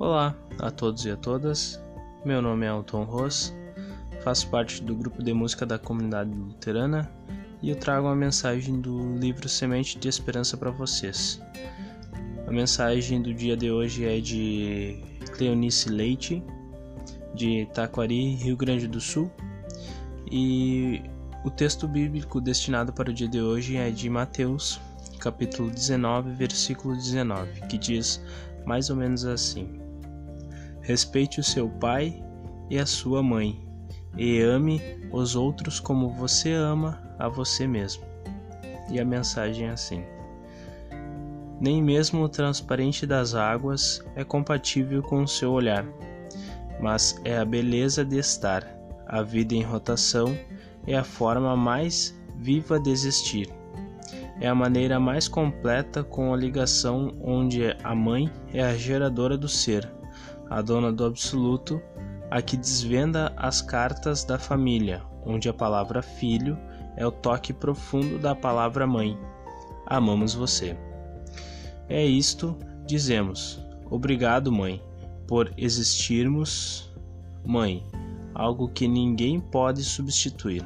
Olá a todos e a todas. Meu nome é Alton Ross, faço parte do grupo de música da comunidade luterana e eu trago uma mensagem do livro Semente de Esperança para vocês. A mensagem do dia de hoje é de Cleonice Leite, de Taquari, Rio Grande do Sul, e o texto bíblico destinado para o dia de hoje é de Mateus, capítulo 19, versículo 19, que diz mais ou menos assim: Respeite o seu pai e a sua mãe, e ame os outros como você ama a você mesmo. E a mensagem é assim: Nem mesmo o transparente das águas é compatível com o seu olhar, mas é a beleza de estar, a vida em rotação é a forma mais viva de existir. É a maneira mais completa com a ligação onde a mãe é a geradora do ser a dona do absoluto, a que desvenda as cartas da família, onde a palavra filho é o toque profundo da palavra mãe. Amamos você. É isto, dizemos. Obrigado, mãe, por existirmos, mãe, algo que ninguém pode substituir.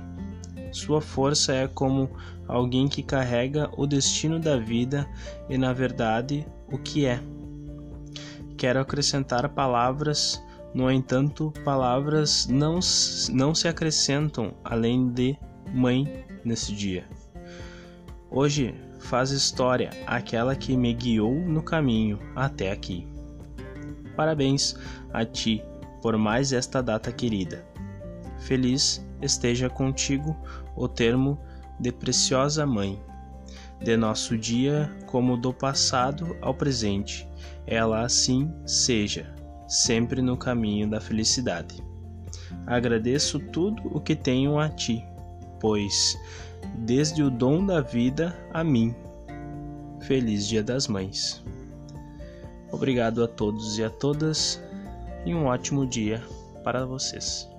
Sua força é como alguém que carrega o destino da vida e, na verdade, o que é. Quero acrescentar palavras, no entanto, palavras não, não se acrescentam além de mãe nesse dia. Hoje faz história aquela que me guiou no caminho até aqui. Parabéns a ti por mais esta data querida. Feliz esteja contigo o termo de preciosa mãe, de nosso dia como do passado ao presente ela assim seja, sempre no caminho da felicidade. Agradeço tudo o que tenho a ti, pois, desde o dom da vida a mim. Feliz Dia das Mães. Obrigado a todos e a todas e um ótimo dia para vocês.